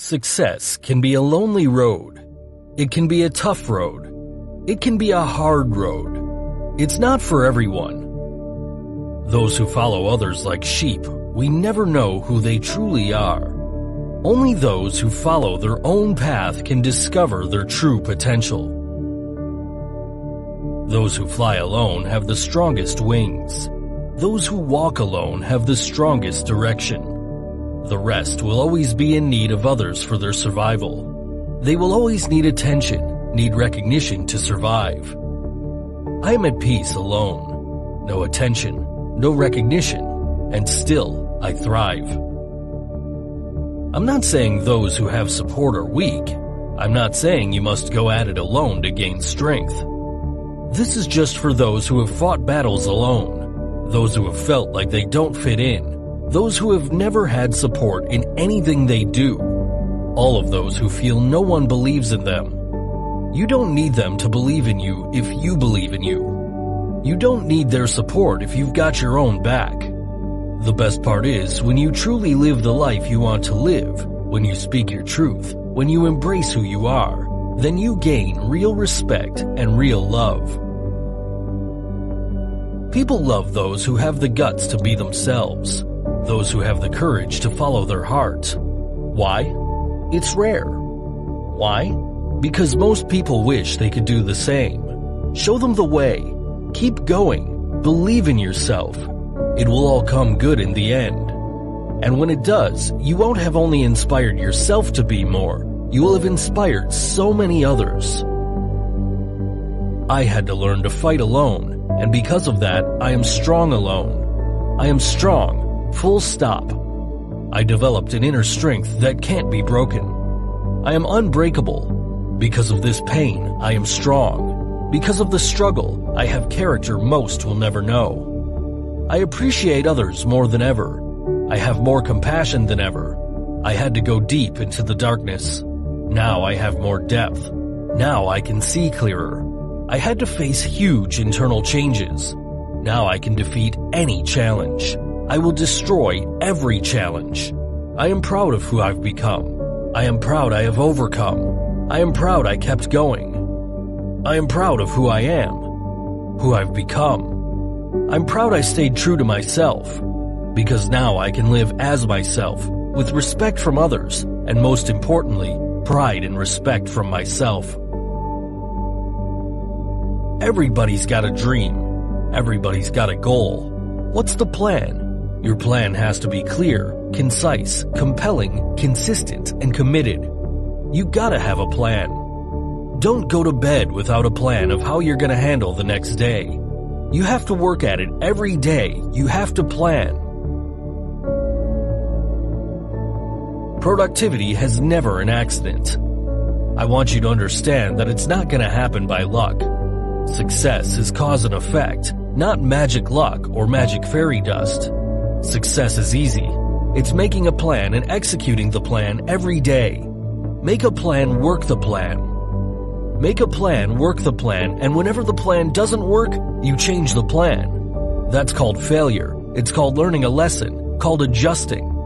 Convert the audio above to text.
Success can be a lonely road. It can be a tough road. It can be a hard road. It's not for everyone. Those who follow others like sheep, we never know who they truly are. Only those who follow their own path can discover their true potential. Those who fly alone have the strongest wings. Those who walk alone have the strongest direction. The rest will always be in need of others for their survival. They will always need attention, need recognition to survive. I am at peace alone. No attention, no recognition, and still I thrive. I'm not saying those who have support are weak. I'm not saying you must go at it alone to gain strength. This is just for those who have fought battles alone, those who have felt like they don't fit in, those who have never had support in anything they do, all of those who feel no one believes in them. You don't need them to believe in you if you believe in you. You don't need their support if you've got your own back. The best part is when you truly live the life you want to live, when you speak your truth, when you embrace who you are, then you gain real respect and real love. People love those who have the guts to be themselves, those who have the courage to follow their hearts. Why? It's rare. Why? Because most people wish they could do the same. Show them the way. Keep going. Believe in yourself. It will all come good in the end. And when it does, you won't have only inspired yourself to be more, you will have inspired so many others. I had to learn to fight alone, and because of that, I am strong alone. I am strong, full stop. I developed an inner strength that can't be broken. I am unbreakable. Because of this pain, I am strong. Because of the struggle, I have character most will never know. I appreciate others more than ever. I have more compassion than ever. I had to go deep into the darkness. Now I have more depth. Now I can see clearer. I had to face huge internal changes. Now I can defeat any challenge. I will destroy every challenge. I am proud of who I've become. I am proud I have overcome. I am proud I kept going. I am proud of who I am, who I've become. I'm proud I stayed true to myself, because now I can live as myself, with respect from others, and most importantly, pride and respect from myself. Everybody's got a dream. Everybody's got a goal. What's the plan? Your plan has to be clear, concise, compelling, consistent, and committed. You gotta have a plan. Don't go to bed without a plan of how you're gonna handle the next day. You have to work at it every day. You have to plan. Productivity has never an accident. I want you to understand that it's not to happen by luck. Success is cause and effect, not magic luck or magic fairy dust. Success is easy. It's making a plan and executing the plan every day. Make a plan, work the plan. Make a plan, work the plan, and whenever the plan doesn't work, you change the plan. That's called failure. It's called learning a lesson, called adjusting.